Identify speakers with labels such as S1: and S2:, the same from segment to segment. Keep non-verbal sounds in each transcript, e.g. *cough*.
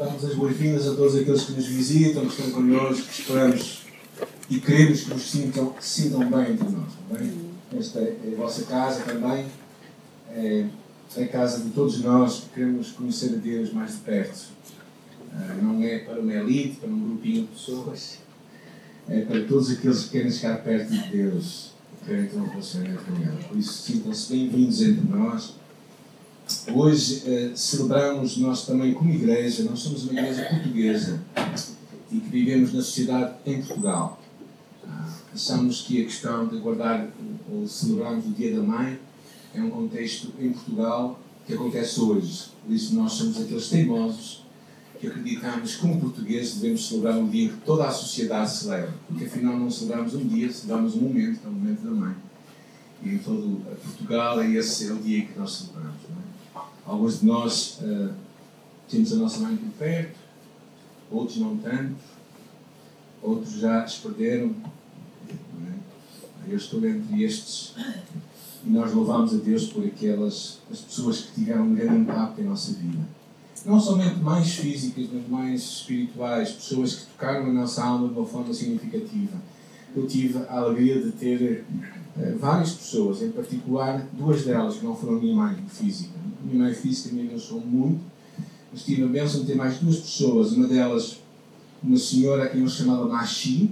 S1: damos as boas-vindas a todos aqueles que nos visitam, que estão connosco, que esperamos e queremos que nos sintam, sintam bem entre nós. Bem? Esta é a vossa casa também, é a casa de todos nós que queremos conhecer a Deus mais de perto. Ah, não é para uma elite, para um grupinho de pessoas, é para todos aqueles que querem chegar perto de Deus e querem ter um relacionamento com Ele. Por isso, sintam-se bem-vindos entre nós. Hoje eh, celebramos nós também como igreja, nós somos uma igreja portuguesa e que vivemos na sociedade em Portugal. Ah, achamos que a questão de guardar ou celebrarmos o Dia da Mãe é um contexto em Portugal que acontece hoje. Por isso nós somos aqueles teimosos que acreditamos que como portugueses devemos celebrar um dia que toda a sociedade celebra. Porque afinal não celebramos um dia, celebramos um momento, que é o momento da mãe. E em todo Portugal é esse é o dia que nós celebramos. Alguns de nós uh, temos a nossa mãe por perto, outros não tanto, outros já se perderam. É? Eu estou entre estes e nós louvamos a Deus por aquelas as pessoas que tiveram um grande impacto em nossa vida. Não somente mais físicas, mas mais espirituais, pessoas que tocaram a nossa alma de uma forma significativa. Eu tive a alegria de ter uh, várias pessoas, em particular duas delas que não foram minha mãe física minha mãe física me abençoou muito, mas tive a bênção de ter mais duas pessoas, uma delas, uma senhora a quem eu chamava Machi,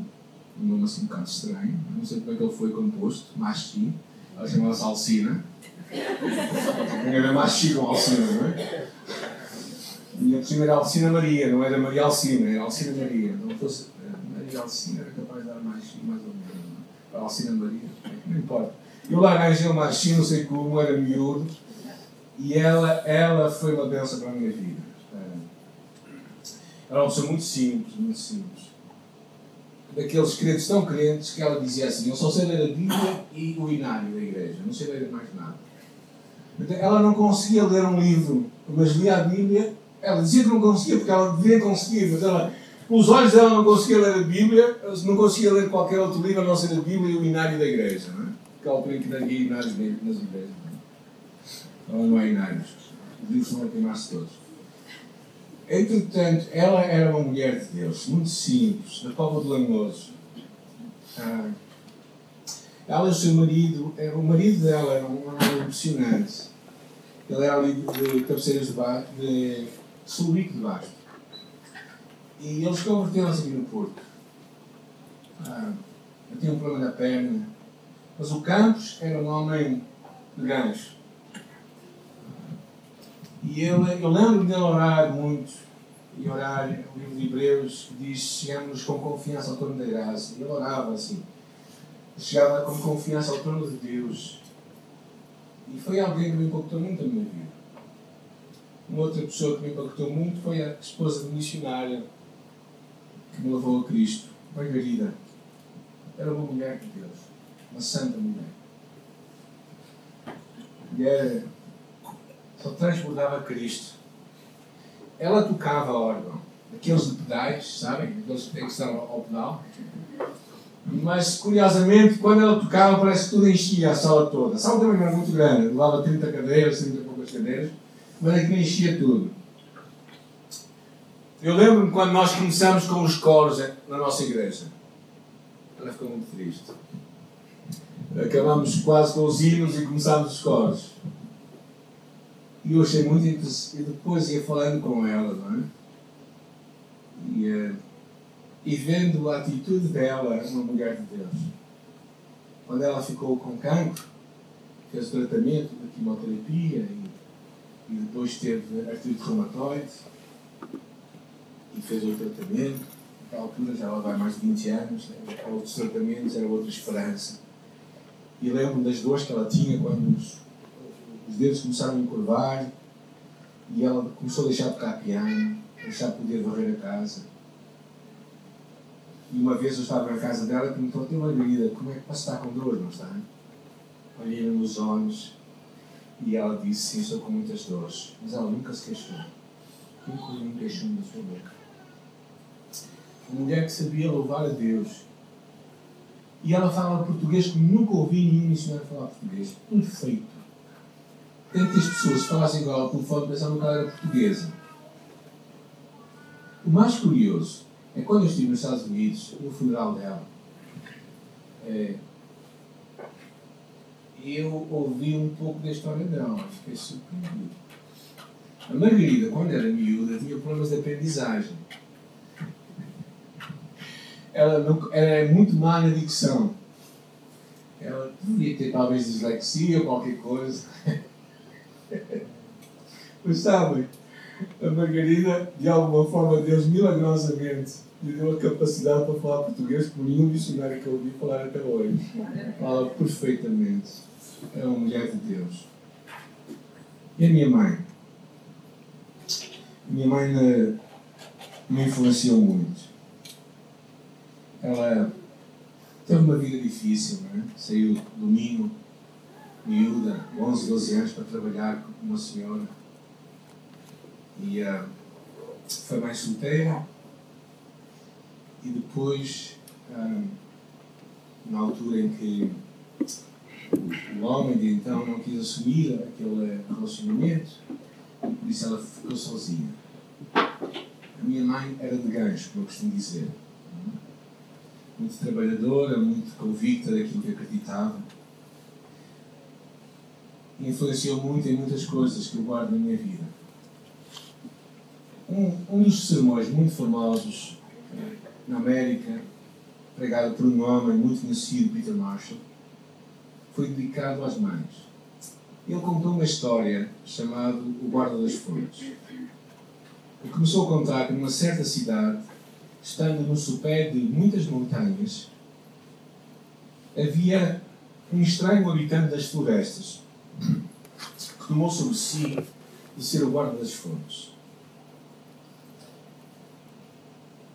S1: um nome assim um bocado estranho, não sei como é que ele foi composto, Machi, ela chamava-se Alcina. Era Machi com Alcina, não é? E a primeira era Alcina Maria, não era Maria Alcina, era Alcina Maria. Fosse Maria Alcina, era capaz de dar Machi mais ou menos. É? Alcina Maria, não importa. Eu lá arranjei o Machi, não sei como, era miúdo e ela, ela foi uma bênção para a minha vida. Era uma pessoa muito simples, muito simples. Daqueles crentes tão crentes que ela dizia assim: Eu só sei ler a Bíblia e o inário da igreja, não sei ler mais nada. Então, ela não conseguia ler um livro, mas lia a Bíblia. Ela dizia que não conseguia, porque ela devia conseguir, mas ela, os olhos dela não conseguia ler a Bíblia, não conseguia ler qualquer outro livro a não ser a Bíblia e o inário da igreja. Não é? Aquela altura em que não inários nas igrejas. Não é inários. Os livros vão queimar-se todos. Entretanto, ela era uma mulher de Deus, muito simples, da Cova do Lanhoso. Ah, ela e o seu marido, o marido dela era um homem impressionante. Ele era ali de cabeceiras de baixo, de Sulbico de Baixo. E eles converteram-se aqui no Porto. Ah, eu tinha um problema na perna. Mas o Campos era um homem de gancho. E ele, eu lembro-me dele orar muito, e orar, o livro de Hebreus diz: chegamos com confiança ao trono da graça. E ele orava assim, chegava com confiança ao trono de Deus. E foi alguém que me impactou muito na minha vida. Uma outra pessoa que me impactou muito foi a esposa de missionária que me levou a Cristo, Margarida. Era uma mulher de Deus, uma santa mulher. Mulher só transbordava Cristo. Ela tocava órgão, aqueles de pedais, sabem? Aqueles que têm que estar ao pedal. Mas, curiosamente, quando ela tocava, parece que tudo enchia a sala toda. A sala também era muito grande, levava 30 cadeiras, 30 e poucas cadeiras, mas é que enchia tudo. Eu lembro-me quando nós começamos com os coros na nossa igreja. Ela ficou muito triste. Acabámos quase com os hinos e começámos os coros. E eu achei muito interessante. E depois ia falando com ela, não é? E, uh, e vendo a atitude dela, uma mulher de Deus. Quando ela ficou com cancro, fez tratamento de quimioterapia e, e depois teve artrite reumatoide e fez o tratamento. Naquela altura já ela vai mais de 20 anos, né? outros tratamentos, era outra esperança. E lembro das dores que ela tinha quando os os dedos começaram a encurvar e ela começou a deixar de tocar piano, deixar de poder varrer a casa. E uma vez eu estava na casa dela e perguntou: Tem Margarida, como é que você está com dor, não está? Olhei-lhe nos olhos e ela disse: Sim, estou com muitas dores. Mas ela nunca se queixou. Nunca me queixou da sua boca. Uma mulher que sabia louvar a Deus. E ela fala português como nunca ouvi nenhum missionário falar português. Perfeito tantas pessoas falassem igual ao telefone pensavam que ela era portuguesa. O mais curioso é quando eu estive nos Estados Unidos, no funeral dela, é, eu ouvi um pouco da história dela, fiquei surpreendido. A Margarida, quando era miúda, tinha problemas de aprendizagem. Ela, não, ela é muito má na dicção. Ela devia ter talvez dislexia ou qualquer coisa. *laughs* Mas sabem, a Margarida, de alguma forma, Deus milagrosamente lhe deu a capacidade para falar português como nenhum dicionário que eu ouvi falar até hoje. Fala perfeitamente. É uma mulher de Deus. E a minha mãe? A minha mãe eh, me influenciou muito. Ela teve uma vida difícil, não é? Saiu domingo, miúda, 11, 12 anos, para trabalhar com uma senhora. E uh, foi mais solteira. E depois, uh, na altura em que o homem de então não quis assumir aquele relacionamento, por isso ela ficou sozinha. A minha mãe era de gancho, como eu costumo dizer. Muito trabalhadora, muito convicta daquilo que acreditava. E influenciou muito em muitas coisas que eu guardo na minha vida. Um, um dos sermões muito famosos eh, na América, pregado por um homem muito conhecido, Peter Marshall, foi dedicado às mães. Ele contou uma história chamada O Guarda das Fontes. E começou a contar que numa certa cidade, estando no sopé de muitas montanhas, havia um estranho habitante das florestas que tomou sobre si de ser o guarda das fontes.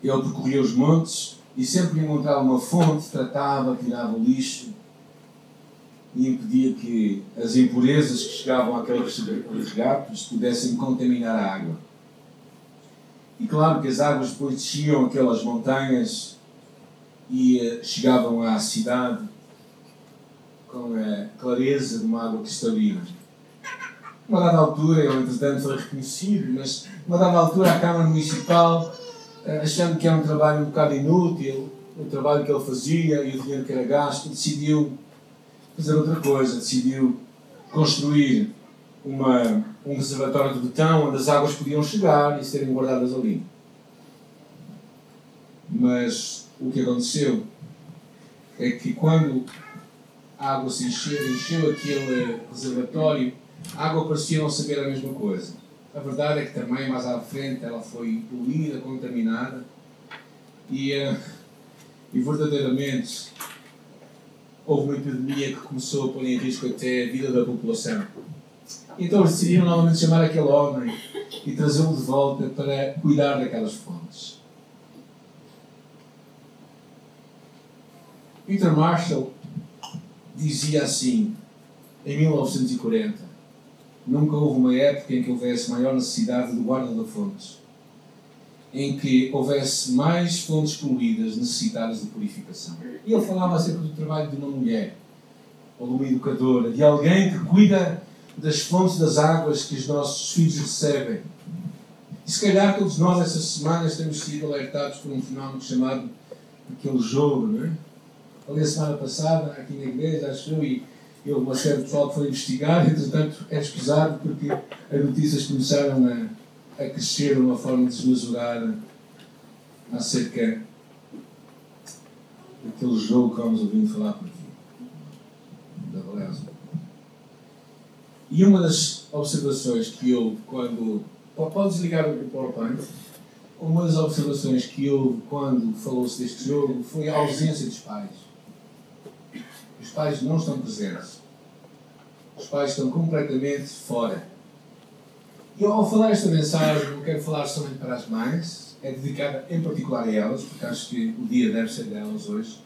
S1: Ele percorria os montes e sempre encontrava uma fonte, tratava, tirava o lixo e impedia que as impurezas que chegavam àqueles regatos pudessem contaminar a água. E claro que as águas depois desciam aquelas montanhas e uh, chegavam à cidade com a clareza de uma água cristalina. Uma dada altura, ele entretanto foi reconhecido, mas uma dada altura a Câmara Municipal, uh, achando que era um trabalho um bocado inútil, o trabalho que ele fazia e o dinheiro que era gasto, decidiu fazer outra coisa, decidiu construir uma, um reservatório de betão onde as águas podiam chegar e serem guardadas ali. Mas o que aconteceu é que quando a água se encheu, encheu aquele reservatório, a água parecia não saber a mesma coisa. A verdade é que também mais à frente ela foi poluída, contaminada e, uh, e verdadeiramente houve uma epidemia que começou a pôr em risco até a vida da população. Então eles decidiram novamente chamar aquele homem e trazê-lo de volta para cuidar daquelas fontes. Peter Marshall dizia assim, em 1940, nunca houve uma época em que houvesse maior necessidade de guarda de fontes em que houvesse mais fontes poluídas necessitadas de purificação. E ele falava acerca do trabalho de uma mulher, ou de uma educadora, de alguém que cuida das fontes das águas que os nossos filhos recebem. E se calhar todos nós, essas semanas, temos sido alertados por um fenómeno chamado aquele jogo, não é? Ali a semana passada, aqui na igreja, acho eu, e houve uma série de pessoal foi investigar, *laughs* entretanto é escusado porque as notícias começaram a a crescer de uma forma desmesurada acerca daquele jogo que vamos ouvindo falar por aqui, da beleza. E uma das observações que eu, quando. Pode desligar o PowerPoint? Uma das observações que houve quando falou-se deste jogo foi a ausência dos pais. Os pais não estão presentes. Os pais estão completamente fora eu, ao falar esta mensagem, não quero falar somente para as mães, é dedicada em particular a elas, porque acho que o dia deve ser delas hoje,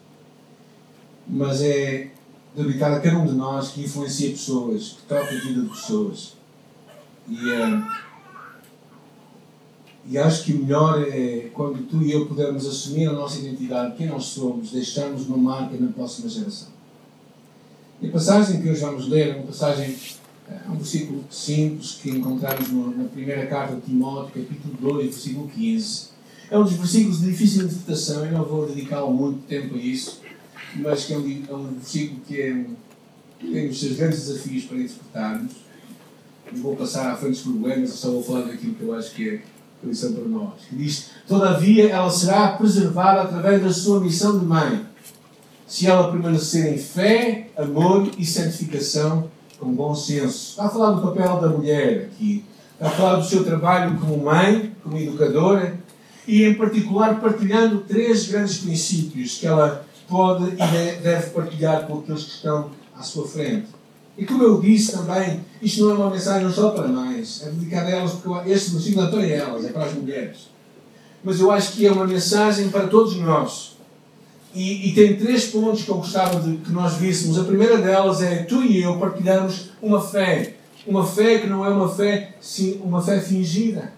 S1: mas é dedicada a cada um de nós que influencia pessoas, que toca a vida de pessoas. E, uh, e acho que o melhor é quando tu e eu pudermos assumir a nossa identidade, quem nós somos, deixarmos uma marca na próxima geração. E a passagem que hoje vamos ler é uma passagem é um versículo simples que encontramos na primeira carta de Timóteo, capítulo 2, versículo 15, É um dos versículos de difícil interpretação, eu não vou dedicar muito tempo a isso, mas que é um, é um que é, tem os seus grandes desafios para interpretarmos. Vou passar à frente dos problemas, só vou falar daquilo que eu acho que é lição para nós. Que diz: Todavia ela será preservada através da sua missão de mãe, se ela permanecer em fé, amor e santificação com bom senso. Está a falar do papel da mulher aqui. Está a falar do seu trabalho como mãe, como educadora e, em particular, partilhando três grandes princípios que ela pode e deve partilhar com aqueles que estão à sua frente. E como eu disse também, isto não é uma mensagem só para mães, é dedicada a elas, porque este versículo é para elas, é para as mulheres. Mas eu acho que é uma mensagem para todos nós. E, e, tem três pontos que eu gostava de que nós víssemos. A primeira delas é tu e eu partilharmos uma fé. Uma fé que não é uma fé, sim, uma fé fingida.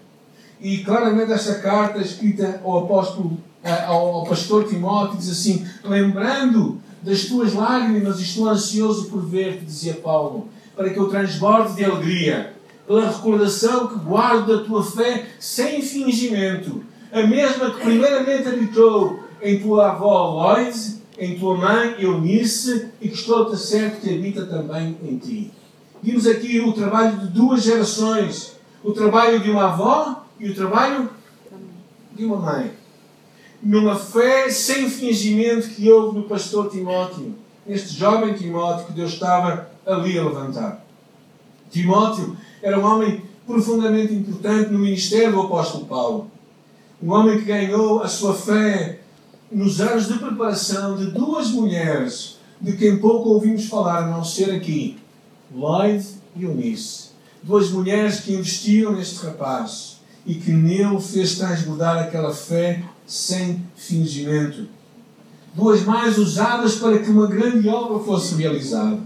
S1: E claramente esta carta escrita ao apóstolo, ao, ao pastor Timóteo diz assim: lembrando das tuas lágrimas, estou ansioso por ver-te, dizia Paulo, para que eu transborde de alegria, pela recordação que guardo da tua fé sem fingimento, a mesma que primeiramente habitou em tua avó Loise, em tua mãe Eunice, e que estou-te certo que habita também em ti. Vimos aqui o trabalho de duas gerações: o trabalho de uma avó e o trabalho de uma mãe. Numa fé sem fingimento que houve no pastor Timóteo, neste jovem Timóteo que Deus estava ali a levantar. Timóteo era um homem profundamente importante no ministério do apóstolo Paulo. Um homem que ganhou a sua fé nos anos de preparação de duas mulheres de quem pouco ouvimos falar, a não ser aqui, Lloyd e Eunice. Duas mulheres que investiram neste rapaz e que nele fez transbordar aquela fé sem fingimento. Duas mais usadas para que uma grande obra fosse realizada.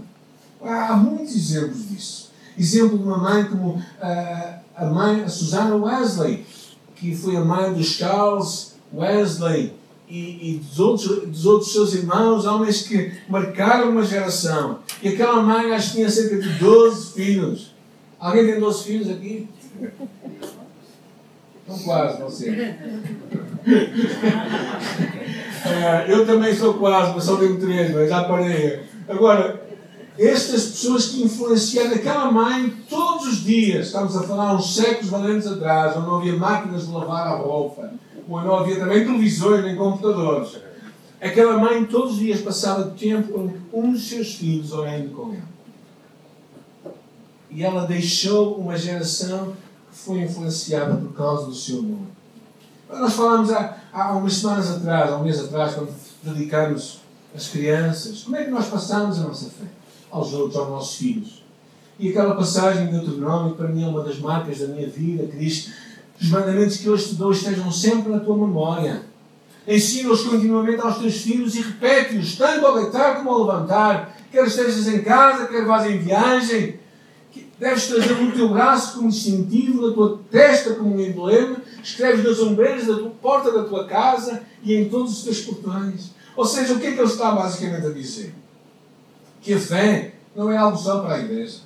S1: Há muitos exemplos disso. Exemplo de uma mãe como a, ah, a mãe, a Susana Wesley, que foi a mãe dos Charles Wesley, e, e dos, outros, dos outros seus irmãos, homens que marcaram uma geração. E aquela mãe acho que tinha cerca de 12 filhos. Alguém tem 12 filhos aqui? Estão quase, você. *laughs* é, eu também sou quase, mas só tenho três, mas já parei. Agora, estas pessoas que influenciaram aquela mãe todos os dias, estamos a falar uns séculos valentes atrás, onde não havia máquinas de lavar a roupa, onde não havia também televisões nem computadores. Aquela mãe todos os dias passava tempo com um dos seus filhos orando com ela. E ela deixou uma geração foi influenciada por causa do seu nome. Nós falámos há, há umas semanas atrás, há um mês atrás, quando dedicamos as crianças, como é que nós passamos a nossa fé aos outros, aos nossos filhos. E aquela passagem de Deuteronômio, para mim, é uma das marcas da minha vida, que diz os mandamentos que hoje te dou estejam sempre na tua memória. Ensina-os continuamente aos teus filhos e repete-os, tanto ao deitar como ao levantar, quer estejas em casa, quer vás em viagem. Deves trazer no teu braço como distintivo, na tua testa como um emblema, escreves nas ombreiras da tua porta da tua casa e em todos os teus portões. Ou seja, o que é que ele está basicamente a dizer? Que a fé não é algo só para a igreja.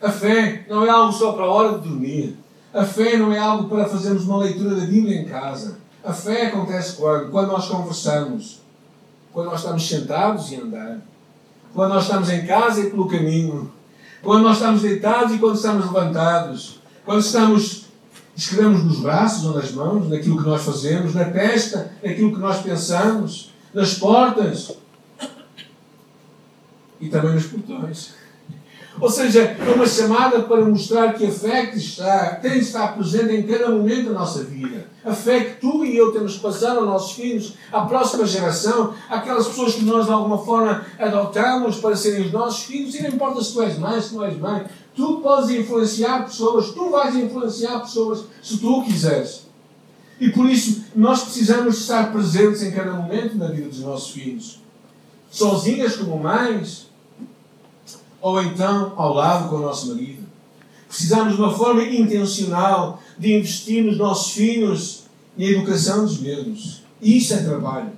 S1: A fé não é algo só para a hora de dormir. A fé não é algo para fazermos uma leitura da Bíblia em casa. A fé acontece quando? Quando nós conversamos. Quando nós estamos sentados e andar. Quando nós estamos em casa e pelo caminho. Quando nós estamos deitados e quando estamos levantados. Quando estamos escrevemos nos braços ou nas mãos, naquilo que nós fazemos, na testa, naquilo que nós pensamos, nas portas e também nos portões. Ou seja, é uma chamada para mostrar que a fé que está, tem de estar presente em cada momento da nossa vida. A fé que tu e eu temos que passar aos nossos filhos, à próxima geração, aquelas pessoas que nós de alguma forma adotamos para serem os nossos filhos, e não importa se tu és mãe, se não és mãe, tu podes influenciar pessoas, tu vais influenciar pessoas se tu quiseres. E por isso nós precisamos estar presentes em cada momento na vida dos nossos filhos. Sozinhas como mães, ou então ao lado com o nosso marido. Precisamos de uma forma intencional de investir nos nossos filhos e a educação dos mesmos. Isso é trabalho.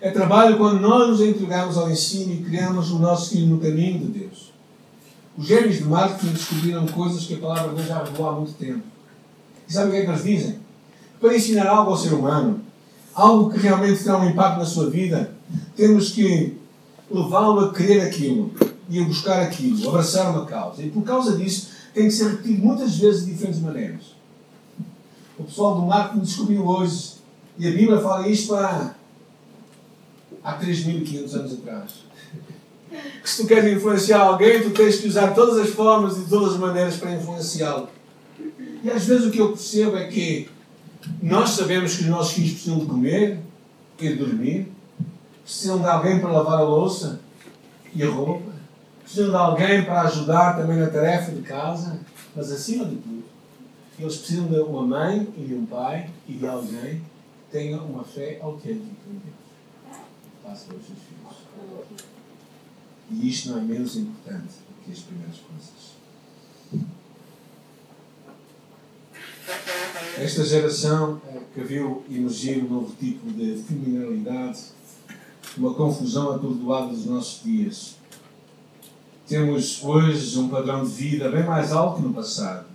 S1: É trabalho quando nós nos entregamos ao ensino e criamos o nosso filho no caminho de Deus. Os gêmeos de marketing descobriram coisas que a palavra de Deus já revelou há muito tempo. E sabe o que é que eles dizem? para ensinar algo ao ser humano, algo que realmente terá um impacto na sua vida, temos que levá-lo a querer aquilo a buscar aquilo, abraçar uma causa. E por causa disso, tem que ser repetido muitas vezes de diferentes maneiras. O pessoal do marketing descobriu hoje, e a Bíblia fala isto há, há 3.500 anos atrás. Que se tu queres influenciar alguém, tu tens que usar todas as formas e todas as maneiras para influenciá-lo. E às vezes o que eu percebo é que nós sabemos que os nossos filhos precisam de comer de dormir, precisam de alguém para lavar a louça e a roupa, precisam de alguém para ajudar também na tarefa de casa, mas acima de tudo, eles precisam de uma mãe e de um pai e de alguém que tenha uma fé autêntica em Deus. Faça aos seus filhos. E isto não é menos importante do que as primeiras coisas. Esta geração eh, que viu emergir um novo tipo de criminalidade, uma confusão atordoada dos nossos dias. Temos hoje um padrão de vida bem mais alto que no passado.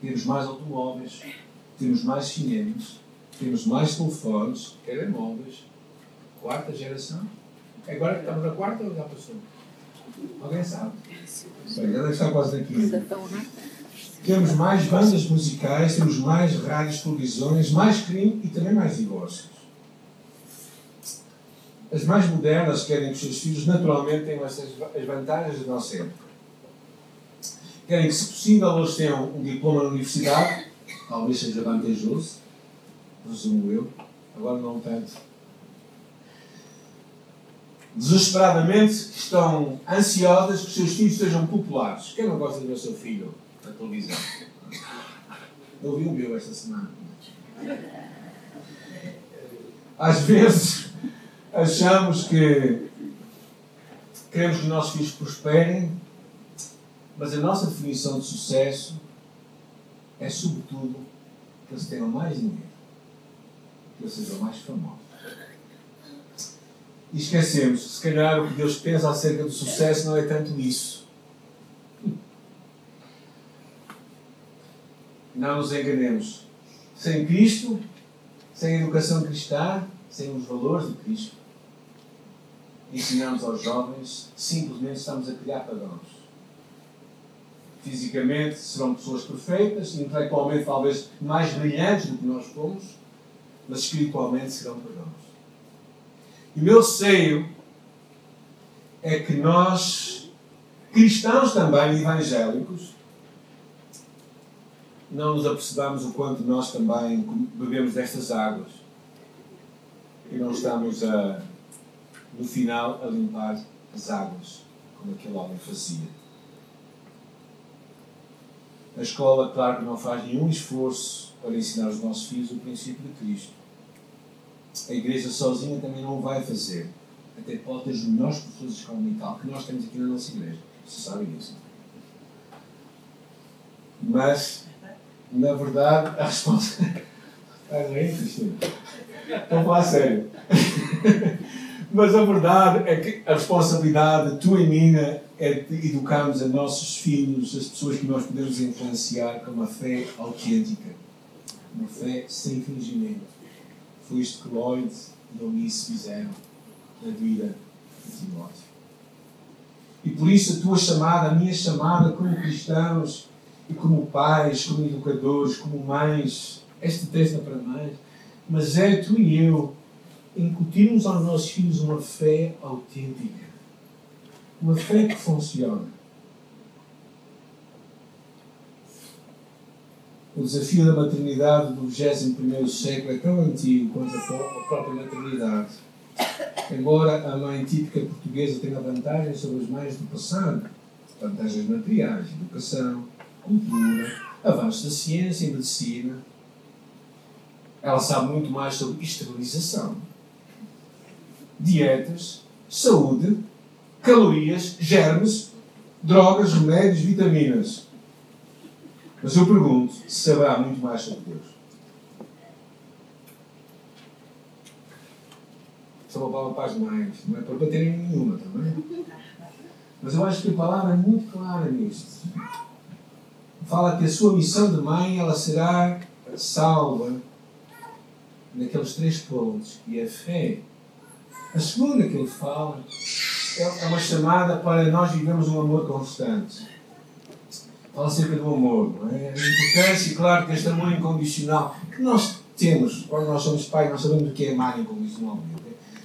S1: Temos mais automóveis, temos mais cinemas, temos mais telefones, telemóveis. Quarta geração. Agora que estamos na quarta ou já passou? Alguém sabe? Já deve estar quase na quinta. Temos mais bandas musicais, temos mais rádios, televisões, mais crime e também mais divórcios. As mais modernas querem que os seus filhos naturalmente tenham as vantagens da nossa época. Querem que, se possível, eles tenham um diploma na universidade, talvez seja vantajoso, resumo eu, agora não tanto. Desesperadamente estão ansiosas que os seus filhos sejam populares. Quem não gosta de ver o seu filho na televisão? Eu vi o meu esta semana. Às vezes achamos que queremos que os nossos filhos prosperem, mas a nossa definição de sucesso é, sobretudo, que eles tenham mais dinheiro, que eles sejam mais famosos. E esquecemos que, se calhar, o que Deus pensa acerca do sucesso não é tanto isso. Não nos enganemos. Sem Cristo, sem a educação cristã, sem os valores de Cristo, ensinamos aos jovens, simplesmente estamos a criar pagãos. Fisicamente serão pessoas perfeitas, intelectualmente talvez mais brilhantes do que nós fomos, mas espiritualmente serão pagãos. E o meu receio é que nós, cristãos também, evangélicos, não nos apercebamos o quanto nós também bebemos destas águas e não estamos a, no final a limpar as águas, como aquele homem fazia. A escola, claro que não faz nenhum esforço para ensinar os nossos filhos o princípio de Cristo. A igreja sozinha também não vai fazer. Até pode ter os melhores professores de escola dominical que nós temos aqui na nossa igreja. Vocês sabem disso. Mas, na verdade, a resposta. *laughs* Estás aí, Cristina? Estou a falar sério. *laughs* Mas a verdade é que a responsabilidade, tua e minha, é de educarmos a nossos filhos, as pessoas que nós podemos influenciar, com uma fé autêntica. Uma fé sem fingimento. Foi isto que Lloyd e Eunice fizeram na vida de Timóteo. E por isso a tua chamada, a minha chamada como cristãos e como pais, como educadores, como mães, esta texto é para mães, mas é tu e eu incutirmos aos nossos filhos uma fé autêntica. Uma fé que funciona. O desafio da maternidade do 21 século é tão antigo quanto a própria maternidade. Embora a mãe típica portuguesa tenha vantagens sobre as mães do passado, vantagens materiais, educação, cultura, avanços da ciência e medicina, ela sabe muito mais sobre esterilização, dietas, saúde, calorias, germes, drogas, remédios, vitaminas. Mas eu pergunto se saberá muito mais sobre Deus. É uma palavra para as mães, não é para baterem nenhuma também. Mas eu acho que a palavra é muito clara nisto. Fala que a sua missão de mãe ela será salva naqueles três pontos, e a fé. A segunda que ele fala é, é uma chamada para nós vivermos um amor constante. Fala acerca do amor, é? A importância, claro, deste amor incondicional que nós temos quando nós somos pais, nós sabemos o que é amar incondicionalmente.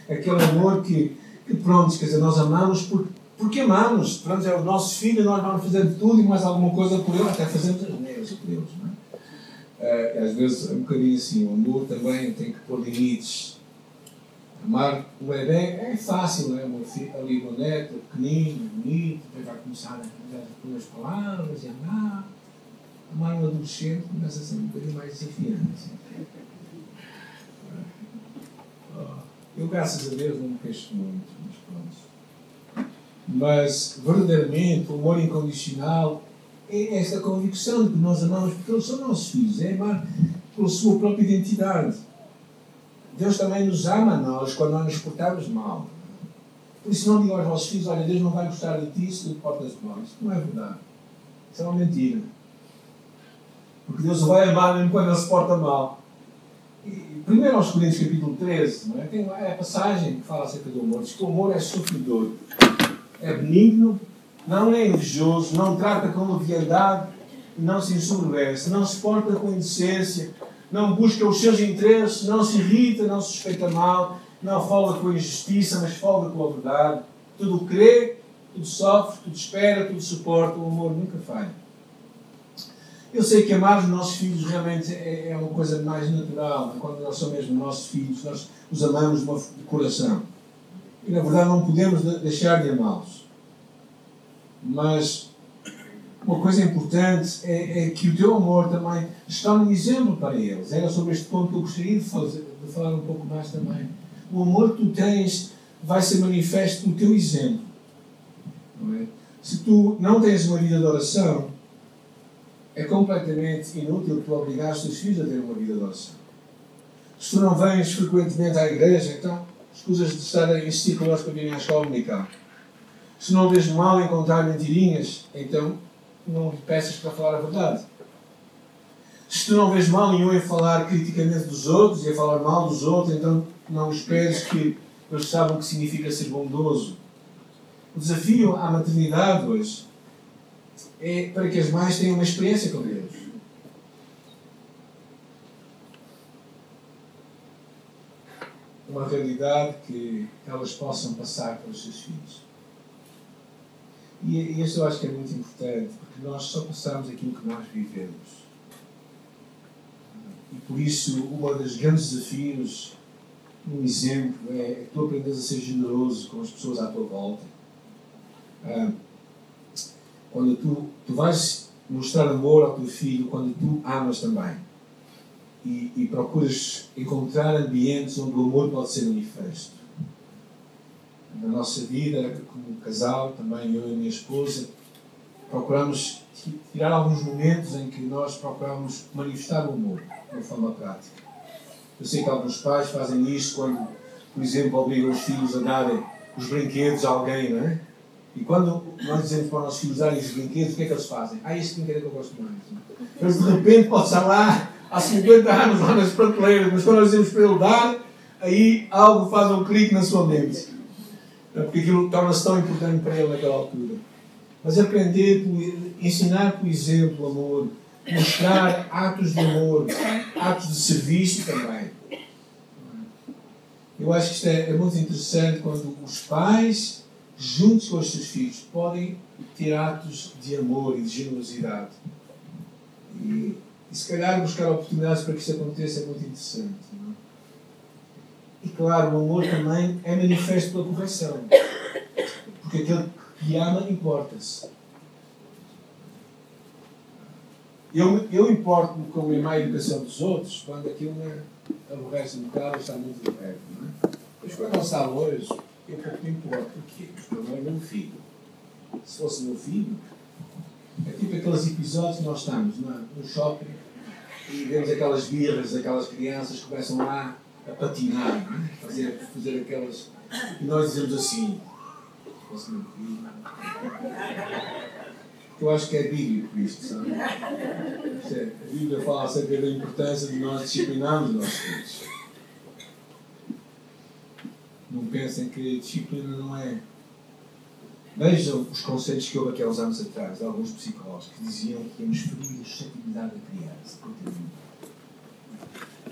S1: É aquele amor que, que pronto, quer dizer, nós amamos porque, porque amamos. Pronto, é o nosso filho, nós vamos fazer tudo e mais alguma coisa por ele, até fazemos as neiras por eles, não é? Uh, às vezes é um bocadinho assim, o amor também tem que pôr limites. Amar o bebê é fácil, não é? O filho, ali o neto, pequenino, bonito, depois vai começar a pôr as palavras e andar. Amar um adolescente começa a ser um bocadinho mais desafiante. Eu, graças a Deus, não me queixo muito, mas pronto. Mas, verdadeiramente, o amor incondicional é esta convicção de que nós amamos porque eles são nossos filhos, é amar pela sua própria identidade. Deus também nos ama a nós quando nós nos portamos mal. Por isso não digam aos vossos filhos, olha, Deus não vai gostar de ti se tu portas mal. Isso não é verdade. Isso é uma mentira. Porque Deus vai amar mesmo quando ele se porta mal. E, primeiro aos Coríntios capítulo 13, não é? tem é a passagem que fala acerca do amor. Diz que o amor é sofredor, é benigno, não é invejoso, não trata com leviandade, não se ensoberbece, não se porta com indecência, não busca os seus interesses, não se irrita, não suspeita mal, não fala com injustiça, mas fala com a verdade. Tudo crê, tudo sofre, tudo espera, tudo suporta, o amor nunca falha. Eu sei que amar os nossos filhos realmente é, é uma coisa mais natural, quando nós somos mesmo nossos filhos, nós os amamos de coração. E na verdade não podemos deixar de amá-los. Mas uma coisa importante é, é, que o teu amor também está um exemplo para eles. Era sobre este ponto que eu gostaria de, fazer, de falar um pouco mais também. O amor que tu tens vai ser manifesto no teu exemplo. É? Se tu não tens uma vida de oração, é completamente inútil tu obrigar os teus filhos a ter uma vida de oração. Se tu não vens frequentemente à igreja, então escusas de estar a insistir connosco para virem à escola dominical. Se não vês mal encontrar mentirinhas, então não peças para falar a verdade. Se tu não vês mal nenhum em falar criticamente dos outros e a falar mal dos outros, então não esperes que eles saibam o que significa ser bondoso. O desafio à maternidade hoje é para que as mães tenham uma experiência com Deus. Uma realidade que elas possam passar para os seus filhos. E isso eu acho que é muito importante, porque nós só passamos aquilo que nós vivemos. E por isso, um dos grandes desafios, um exemplo, é tu aprendes a ser generoso com as pessoas à tua volta. Quando tu, tu vais mostrar amor ao teu filho, quando tu amas também. E, e procuras encontrar ambientes onde o amor pode ser manifesto na nossa vida, como casal, também eu e minha esposa, procuramos tirar alguns momentos em que nós procuramos manifestar o amor de uma forma prática. Eu sei que alguns pais fazem isto quando, por exemplo, obrigam os filhos a darem os brinquedos a alguém, não é? E quando nós dizemos para os nossos filhos darem os brinquedos, o que é que eles fazem? Ah, este brinquedo é que eu gosto mais. Eles de repente pode estar lá há 50 anos lá nas prateleiras, mas quando nós dizemos para ele dar, aí algo faz um clique na sua mente. Porque aquilo torna-se tão importante para ele naquela altura. Mas aprender, ensinar por exemplo amor, mostrar atos de amor, atos de serviço também. Eu acho que isto é, é muito interessante quando os pais, juntos com os seus filhos, podem ter atos de amor e de generosidade. E, e se calhar buscar oportunidades para que isso aconteça é muito interessante. E claro, o amor também é manifesto pela correção. Porque aquele que ama importa-se. Eu, eu importo-me com a má educação dos outros quando aquilo me aborrece um bocado está muito perto. Não é? Mas quando está hoje, eu pouco me importo. Porquê? Porque não é meu filho. Se fosse meu filho, é tipo aqueles episódios que nós estamos é? no shopping e vemos aquelas birras, aquelas crianças que começam lá a patinar, é? fazer, fazer aquelas. E nós dizemos assim. Eu acho que é bíblico isto, sabe? É, a Bíblia fala acerca da importância de nós disciplinarmos os nossos filhos. Não pensem que disciplina não é. Vejam os conceitos que houve aqui há uns anos atrás, alguns psicólogos, que diziam que íamos ferir a suscetibilidade da criança.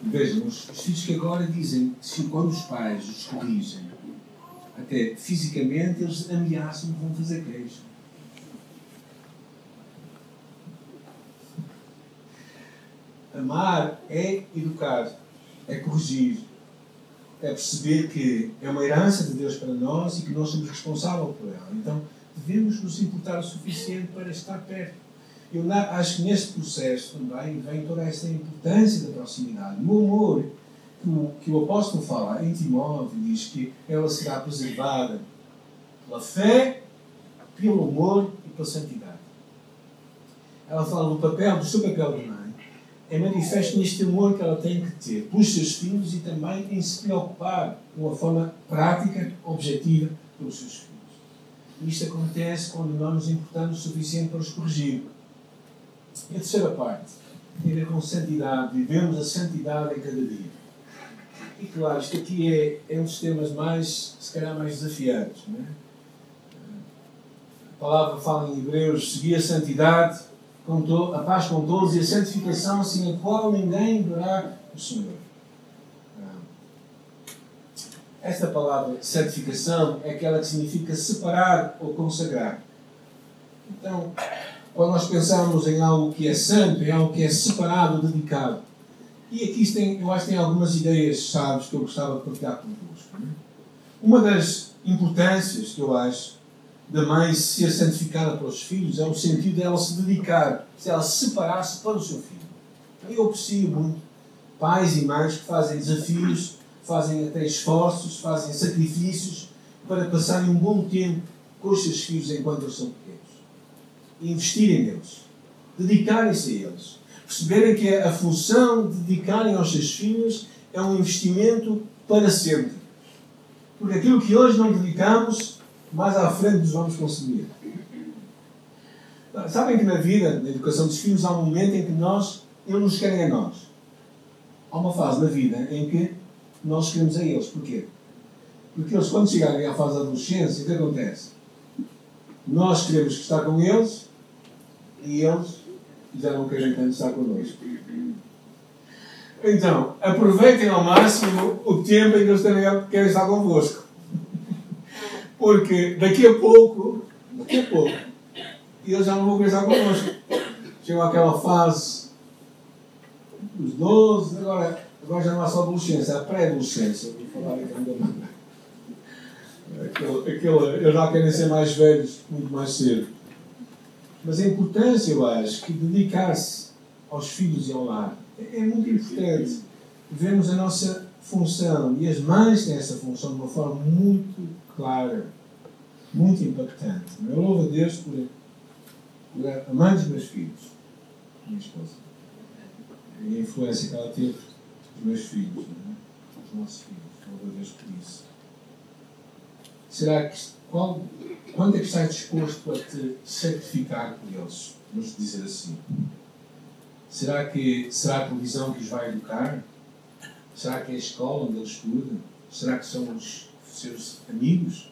S1: Vejam, os, os filhos que agora dizem que quando os pais os corrigem, até fisicamente, eles ameaçam que vão fazer queixa. Amar é educar, é corrigir, é perceber que é uma herança de Deus para nós e que nós somos responsáveis por ela. Então, devemos nos importar o suficiente para estar perto. Eu acho que neste processo também vem toda essa importância da proximidade. No amor que o, que o apóstolo fala em Timóteo, diz que ela será preservada pela fé, pelo amor e pela santidade. Ela fala do papel, do seu papel de mãe é manifesto neste amor que ela tem que ter pelos seus filhos e também em se preocupar de uma forma prática, objetiva, pelos seus filhos. Isto acontece quando não nos importamos o suficiente para os corrigir. E a terceira parte tem a ver com santidade. Vivemos a santidade em cada dia. E claro, isto aqui é, é um dos temas mais, se calhar, mais desafiantes. Não é? A palavra fala em Hebreus: seguir a santidade com to, a paz com todos e a santificação sem a qual ninguém verá o Senhor. Ah. Esta palavra santificação é aquela que significa separar ou consagrar. Então, quando nós pensamos em algo que é santo, em algo que é separado, dedicado, e aqui tem, eu acho que tem algumas ideias chaves que eu gostava de partilhar convosco. É? Uma das importâncias que eu acho da mãe ser santificada para os filhos é o sentido dela se dedicar, se ela se separar-se para o seu filho. Eu aprecio muito pais e mães que fazem desafios, fazem até esforços, fazem sacrifícios para passarem um bom tempo com os seus filhos enquanto eles são pequenos. Investirem neles, dedicarem-se a eles, perceberem que a função de dedicarem aos seus filhos é um investimento para sempre. Porque aquilo que hoje não dedicamos mais à frente nos vamos consumir. Sabem que na vida, na educação dos filhos, há um momento em que nós, eles nos querem a nós. Há uma fase na vida em que nós queremos a eles. Porquê? Porque eles, quando chegarem à fase da adolescência, o que acontece? Nós queremos estar com eles e eles já não querem tanto estar connosco. Então, aproveitem ao máximo o tempo em que eles querem estar convosco. Porque daqui a pouco, daqui a pouco, eles já não vão pensar connosco. Chegou aquela fase dos 12, agora, agora já não há só adolescência, há pré-adolescência. Vou falar aqui ainda aquele, eles já querem ser mais velhos muito mais cedo. Mas a importância, eu acho, que dedicar-se aos filhos e ao lar é, é muito importante. Vemos a nossa função e as mães têm essa função de uma forma muito clara, muito impactante. Eu louvo a Deus por, a mãe dos meus filhos, minha esposa, e a influência que ela teve nos meus filhos, é? os nossos filhos. Louvo a Deus por isso. Será que, qual, quando é que estás disposto a te sacrificar por eles? Vamos dizer assim. Será que será a televisão que os vai educar? Será que é a escola onde eles estudam? Será que são os seus amigos.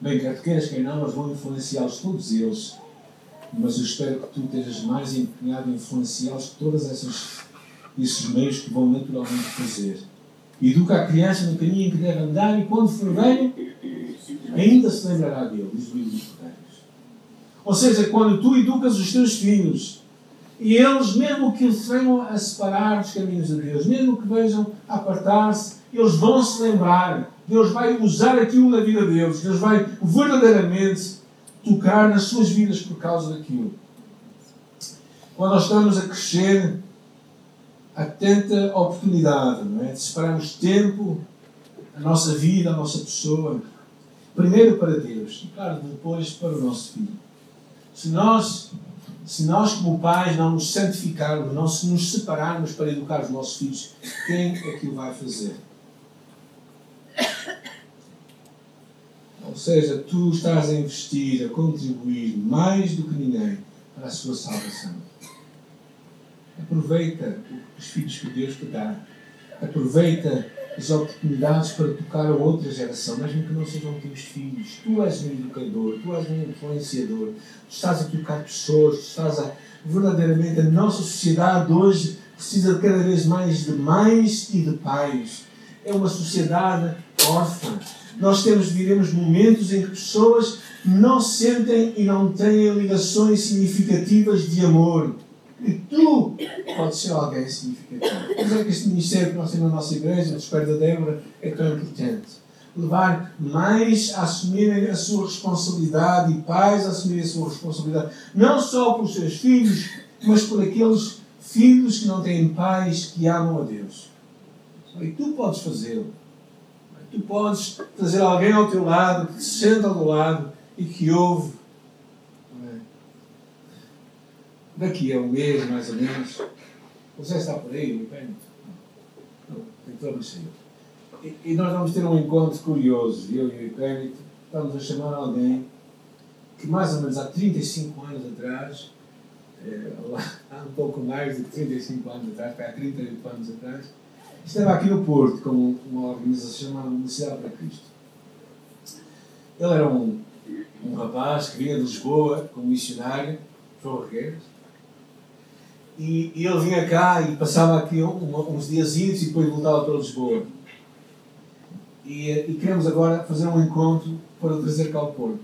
S1: Bem, quer tu queiras, quer não, eles vão influenciá-los, todos eles. Mas eu espero que tu estejas mais empenhado em influenciá-los que todos esses meios que vão naturalmente fazer. Educa a criança no caminho em que deve andar e quando for velho, ainda se lembrará dele, diz o livro dos Ou seja, quando tu educas os teus filhos e eles, mesmo que se venham a separar dos caminhos de Deus, mesmo que vejam a apartar-se, eles vão se lembrar Deus vai usar aquilo na vida deles. Deus vai verdadeiramente tocar nas suas vidas por causa daquilo. Quando nós estamos a crescer, há tanta oportunidade não é? de separarmos tempo, a nossa vida, a nossa pessoa, primeiro para Deus e, claro, depois para o nosso filho. Se nós, se nós como pais, não nos santificarmos, não se nos separarmos para educar os nossos filhos, quem é que o vai fazer? Ou seja, tu estás a investir, a contribuir mais do que ninguém para a sua salvação. Aproveita os filhos que Deus te dá. Aproveita as oportunidades para tocar a outra geração, mesmo que não sejam teus filhos. Tu és um educador, tu és um influenciador, tu estás a tocar pessoas, tu estás a. Verdadeiramente, a nossa sociedade hoje precisa cada vez mais de mães e de pais. É uma sociedade órfã. Nós temos, vivemos momentos em que pessoas não sentem e não têm ligações significativas de amor e tu podes ser alguém significativo. Por é que este ministério que nós temos na nossa igreja, de Espera da Débora, é tão importante. Levar mais a assumirem a sua responsabilidade e pais a assumirem a sua responsabilidade, não só por seus filhos, mas por aqueles filhos que não têm pais que amam a Deus. E tu podes fazê-lo. Tu podes trazer alguém ao teu lado, que se senta ao teu lado e que ouve daqui a um mês, mais ou menos. Você está por aí, o Pênito? Não, então não sei. E, e nós vamos ter um encontro curioso, eu e o Ipênito, estamos a chamar alguém que mais ou menos há 35 anos atrás, é, há um pouco mais de 35 anos atrás, há 38 anos atrás, estava aqui no Porto com uma organização chamada Universidade para Cristo. Ele era um, um rapaz que vinha de Lisboa como missionário, João Regueiros, e, e, ele vinha cá e passava aqui um, uns dias e depois voltava para Lisboa. E, e queremos agora fazer um encontro para o trazer cá ao Porto.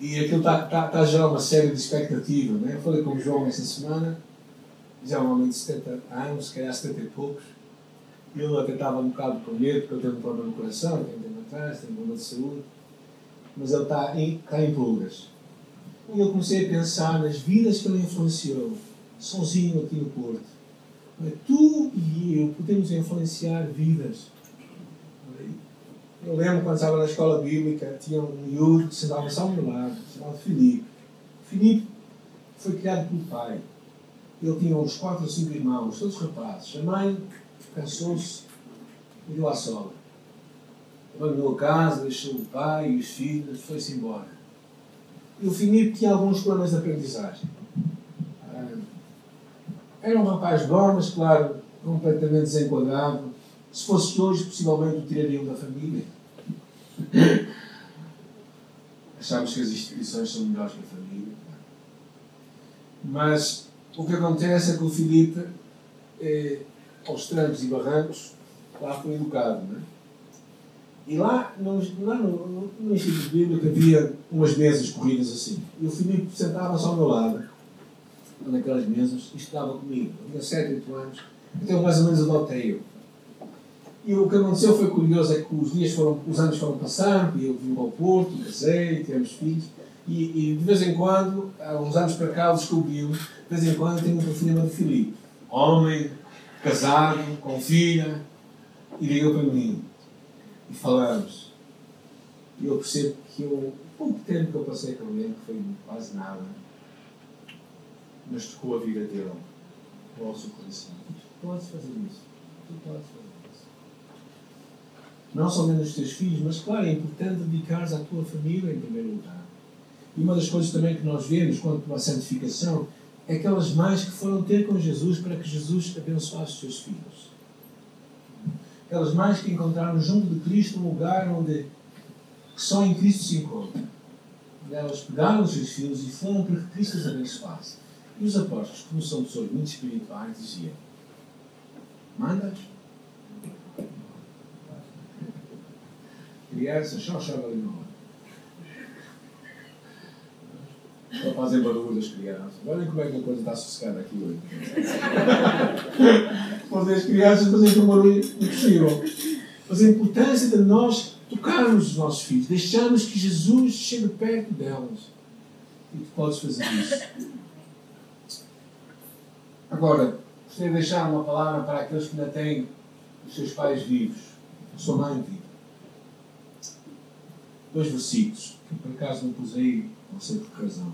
S1: E aquilo está, está, está a gerar uma série de expectativas. Né? Eu falei com o João essa semana, já é um homem de 70 anos, se calhar 70 e poucos. Ele até estava um bocado com medo, porque ele tem um problema no coração, um tempo atrás, tem um problema de saúde. Mas ele está em, está em pulgas. E eu comecei a pensar nas vidas que ele influenciou sozinho aqui no Porto. Tu e eu podemos influenciar vidas. Eu lembro quando estava na escola bíblica, tinha um miúdo que sentava só ao meu lado, chamado Filipe. Filipe foi criado pelo pai. Ele tinha uns quatro ou cinco irmãos, todos rapazes. A mãe cansou-se e deu à sola. Abandonou a casa, deixou o pai e os filhos, foi-se embora. E o Filipe tinha alguns problemas de aprendizagem. Era um rapaz bom, mas claro, completamente desenquadrado. Se fosse hoje, possivelmente o tirariam da família. *laughs* Achamos que as instituições são melhores que a família. Mas o que acontece é que o Filipe, eh, aos trancos e barrancos, lá foi educado. Não é? E lá, no, lá no, no, no Instituto Bíblico havia umas mesas corridas assim. E o Filipe sentava-se ao meu lado naquelas mesas e estudava comigo. Eu tinha 7, 8 anos, então mais ou menos adotei-o. E o que aconteceu foi curioso, é que os dias foram, os anos foram passando, e eu vim ao Porto, casei, tivemos filhos, e, e, de vez em quando, há uns anos para cá, descobri-o, de vez em quando tenho um telefonema de Filipe. Homem, casado, com filha, e ligou para mim. E falamos. E eu percebo que eu, o pouco tempo que eu passei com ele, que foi quase nada, mas tocou a vida dele, o nosso coração. Tu podes fazer isso. Tu podes fazer isso. Não somente os teus filhos, mas claro, é importante dedicares à tua família em primeiro lugar. E uma das coisas também que nós vemos quanto à santificação é aquelas mães que foram ter com Jesus para que Jesus abençoasse os seus filhos. Aquelas mães que encontraram junto de Cristo um lugar onde só em Cristo se encontra. Elas pegaram os seus filhos e foram para que Cristo os abençoasse. E os apóstolos, como são pessoas muito espirituais, diziam: Mandas? Crianças, só chove ali no Só fazem barulho as crianças. Olhem como é que a coisa está sossegada aqui hoje. *laughs* Fazer as crianças fazem um barulho impossível. Mas a importância de nós tocarmos os nossos filhos, deixarmos que Jesus chegue perto delas. E tu podes fazer isso. Agora, gostaria de deixar uma palavra para aqueles que ainda têm os seus pais vivos, a sua mãe viva. Dois versículos, que por acaso não pus aí, não sei por que razão.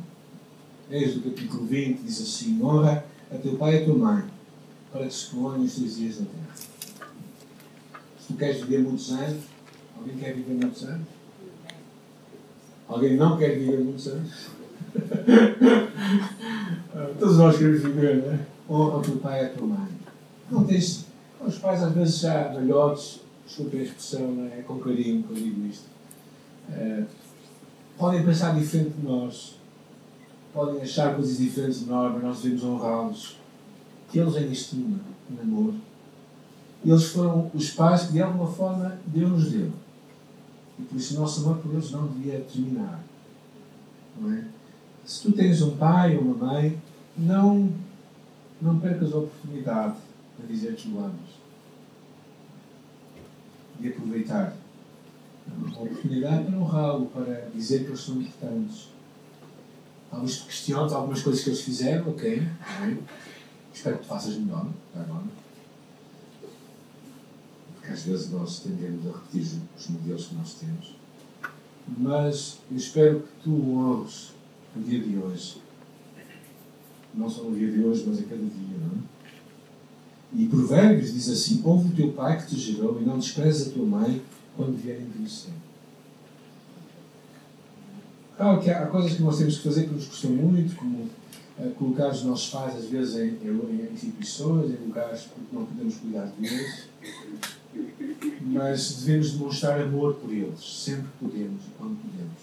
S1: Eis do capítulo 20, diz assim: Honra a teu pai e a tua mãe, para que se prolonguem os teus dias na terra. Se tu queres viver muitos anos, alguém quer viver muitos anos? Alguém não quer viver muitos anos? *laughs* Todos nós queremos viver, não é? Honra o teu pai e a tua mãe. Não tens, Os pais, às vezes, já velhotes, desculpem a expressão, é? é com carinho que eu digo isto, é, podem pensar diferente de nós, podem achar coisas diferentes de nós, mas nós devemos honrá-los, que eles ainda estimam em amor. Eles foram os pais que, de alguma forma, Deus nos deu. E por isso o nosso amor por eles não devia terminar. Não é? Se tu tens um pai ou uma mãe, não, não percas a oportunidade de dizer que o amas. De aproveitar a oportunidade para honrá-lo, para dizer que eles são importantes. Talvez te questiones algumas coisas que eles fizeram, ok? Espero que tu faças melhor, agora. Porque às vezes nós tendemos a repetir os modelos que nós temos. Mas eu espero que tu honres o dia de hoje. Não só no dia de hoje, mas a cada dia, não é? E Provérbios diz assim: Ouve o teu pai que te gerou e não desprezes a tua mãe quando vierem envelhecer. Claro que há coisas que nós temos que fazer que nos custam muito, como uh, colocar os nossos pais, às vezes, em, em, instituições, em lugares porque não podemos cuidar deles. Mas devemos demonstrar amor por eles, sempre que podemos e quando podemos.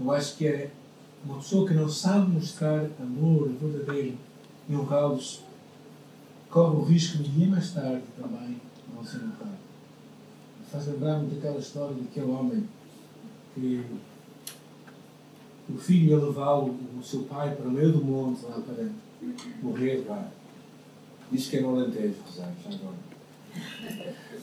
S1: Eu acho que é uma pessoa que não sabe mostrar amor verdadeiro e honrá-los corre o risco de dia mais tarde também não ser honrado. Faz lembrar-me daquela história daquele homem que o filho ia levá-lo, o seu pai, para o meio do monte lá para morrer lá. Diz que é no Alentejo, Rosário, já agora.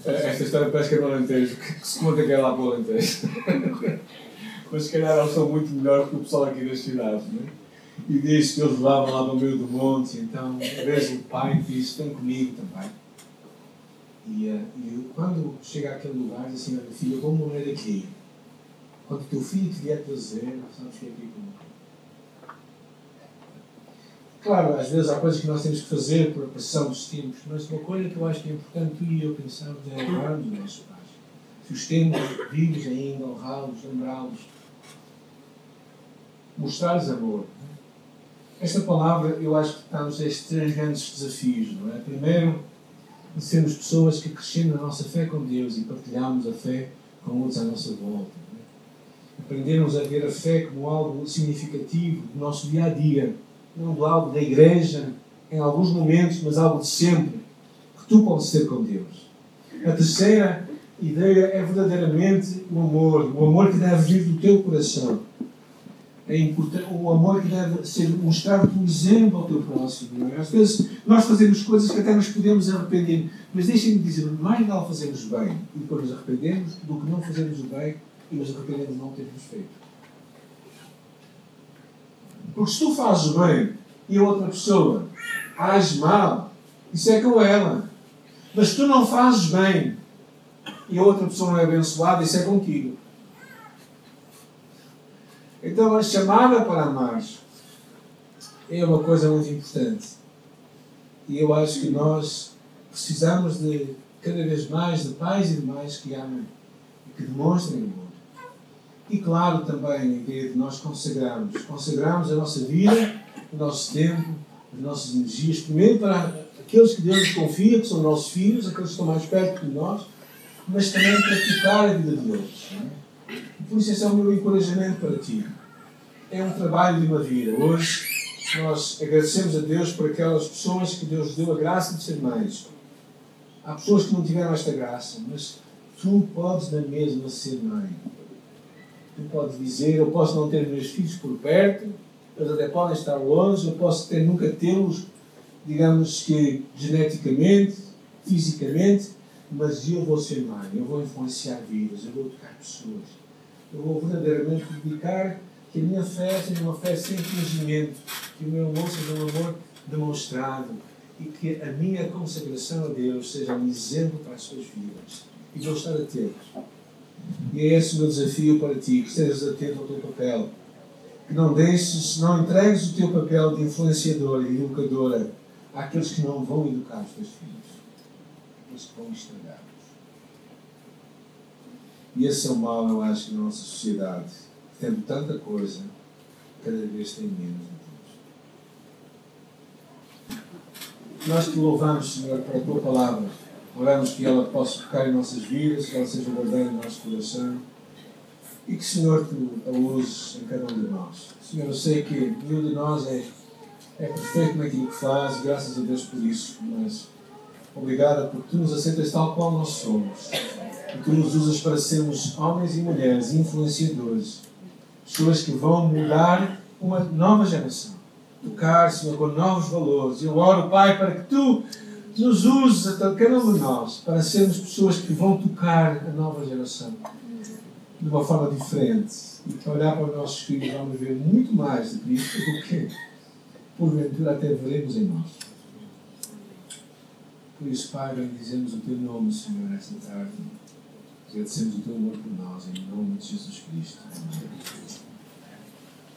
S1: *laughs* Esta história parece que é no Alentejo, que se conta que é lá para o Alentejo. *laughs* Mas se calhar eles são muito melhor que o pessoal aqui das cidades, não é? E diz que eles levavam lá para meio do monte, então, vez o pai disse: Vem comigo também. E, uh, e quando chega àquele lugar, diz assim: Olha, filho, eu vou morrer aqui. Quando o teu filho te vier trazer, sabes que é aqui comigo. Claro, às vezes há coisas que nós temos que fazer por pressão dos tempos, mas uma coisa que eu acho que é importante tu e eu pensarmos é honrarmos os nossos pais. Se os temos vivos ainda, honrá-los, lembrá-los, mostrar-lhes amor. Esta palavra eu acho que está-nos estes três grandes desafios, não é? Primeiro, de sermos pessoas que crescemos na nossa fé com Deus e partilhamos a fé com outros à nossa volta. É? Aprendermos a ver a fé como algo significativo do nosso dia a dia, não algo da igreja, em alguns momentos, mas algo de sempre, que tu podes ter com Deus. A terceira ideia é verdadeiramente o amor, o amor que deve vir do teu coração é o amor que deve ser mostrado como exemplo ao teu próximo. É? Às vezes nós fazemos coisas que até nos podemos arrepender, mas deixem-me dizer, mais vale fazermos bem e depois nos arrependemos do que não fazermos o bem e nos arrependemos de não termos feito. Porque se tu fazes bem e a outra pessoa age mal, isso é com ela. Mas se tu não fazes bem e a outra pessoa não é abençoada, isso é contigo. Então a chamada para amar é uma coisa muito importante. E eu acho que nós precisamos de cada vez mais de pais e de mães que amem e que demonstrem amor. E claro também a ideia de nós consagrarmos. Consagrarmos a nossa vida, o nosso tempo, as nossas energias, primeiro para aqueles que Deus confia, que são nossos filhos, aqueles que estão mais perto de nós, mas também para tocar a vida de outros. Por isso, esse é o meu encorajamento para ti. É um trabalho de uma vida. Hoje, nós agradecemos a Deus por aquelas pessoas que Deus deu a graça de ser mães. Há pessoas que não tiveram esta graça, mas tu podes na mesma ser mãe. Tu podes dizer: Eu posso não ter meus filhos por perto, eles até podem estar longe, eu posso ter, nunca tê-los, digamos que geneticamente, fisicamente, mas eu vou ser mãe, eu vou influenciar vidas, eu vou tocar pessoas eu vou verdadeiramente dedicar que a minha fé seja uma fé sem fingimento, que o meu amor seja um amor demonstrado e que a minha consagração a Deus seja um exemplo para as suas vidas. E vou estar atento. E é esse o meu desafio para ti, que estejas atento ao teu papel. Que não deixes, não entregues o teu papel de influenciadora e educadora àqueles que não vão educar os teus filhos, que vão estragar. E esse é o mal, eu acho, na nossa sociedade. Tendo tanta coisa, cada vez tem menos de Deus. nós te louvamos, Senhor, pela tua palavra. Oramos que ela possa tocar em nossas vidas, que ela seja verdadeira no nosso coração e que, Senhor, tu a uses em cada um de nós. Senhor, eu sei que nenhum de nós é, é perfeito naquilo que faz, graças a Deus por isso, mas obrigada porque tu nos aceitas tal qual nós somos. E tu nos usas para sermos homens e mulheres influenciadores, pessoas que vão mudar uma nova geração. Tocar, Senhor, com novos valores. Eu oro, Pai, para que tu nos uses, cada um de nós, para sermos pessoas que vão tocar a nova geração de uma forma diferente. E para olhar para os nossos filhos, vamos ver muito mais de Cristo do que, porventura, até veremos em nós. Por isso, Pai, bendizemos o Teu nome, Senhor, esta tarde. Agradecemos o Teu amor por nós, em nome de Jesus Cristo. Amém.